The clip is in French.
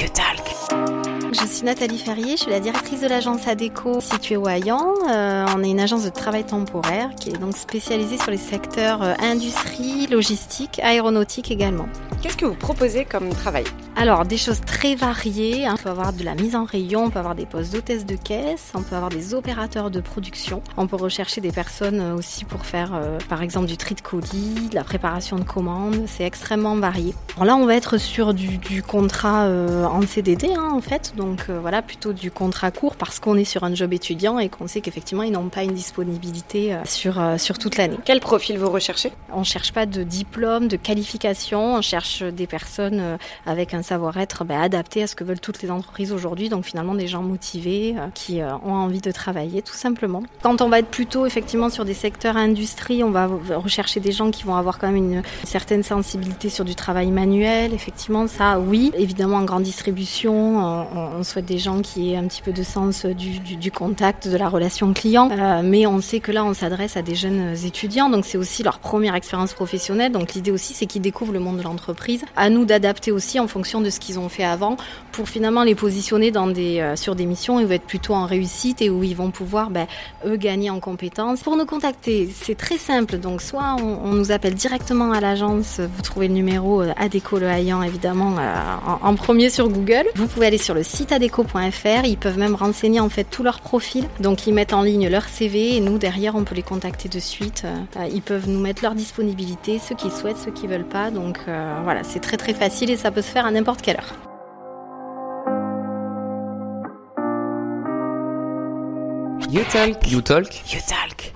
you talk. Je suis Nathalie Ferrier, je suis la directrice de l'agence ADECO située au Hayan. Euh, on est une agence de travail temporaire qui est donc spécialisée sur les secteurs euh, industrie, logistique, aéronautique également. Qu'est-ce que vous proposez comme travail? Alors, des choses très variées. hein. On peut avoir de la mise en rayon, on peut avoir des postes d'hôtesse de caisse, on peut avoir des opérateurs de production. On peut rechercher des personnes euh, aussi pour faire, euh, par exemple, du tri de colis, de la préparation de commandes. C'est extrêmement varié. Alors là, on va être sur du, du contrat en CDD, hein, en fait. Donc euh, voilà, plutôt du contrat court parce qu'on est sur un job étudiant et qu'on sait qu'effectivement, ils n'ont pas une disponibilité euh, sur, euh, sur toute l'année. Quel profil vous recherchez? On cherche pas de diplôme, de qualification, on cherche des personnes avec un savoir-être ben, adapté à ce que veulent toutes les entreprises aujourd'hui, donc finalement des gens motivés qui ont envie de travailler tout simplement. Quand on va être plutôt effectivement sur des secteurs industrie, on va rechercher des gens qui vont avoir quand même une, certaine sensibilité sur du travail manuel, effectivement ça oui. Évidemment en grande distribution, on, on souhaite des gens qui aient un petit peu de sens du, contact, de la relation client, Euh, mais on sait que là on s'adresse à des jeunes étudiants, donc c'est aussi leur première expérience professionnelle, donc l'idée aussi c'est qu'ils découvrent le monde de l'entreprise. À nous d'adapter aussi en fonction de ce qu'ils ont fait avant pour finalement les positionner euh, sur des missions où ils vont être plutôt en réussite et où ils vont pouvoir ben, eux gagner en compétences. Pour nous contacter, c'est très simple, donc soit on, on nous appelle directement à l'agence, vous trouvez le numéro euh, Adeco Le Hayan évidemment euh, en premier sur Google. Vous pouvez aller sur le site adeco.fr, ils peuvent même renseigner en fait tout leur profil, donc ils mettent en ligne leur CV et nous derrière on peut les contacter de suite. Euh, ils peuvent nous mettre leur disponibilité, ceux qui souhaitent, ceux qui veulent pas, donc euh, voilà, c'est très très facile et ça peut se faire à n'importe quelle heure. YouTalk. YouTalk. YouTalk.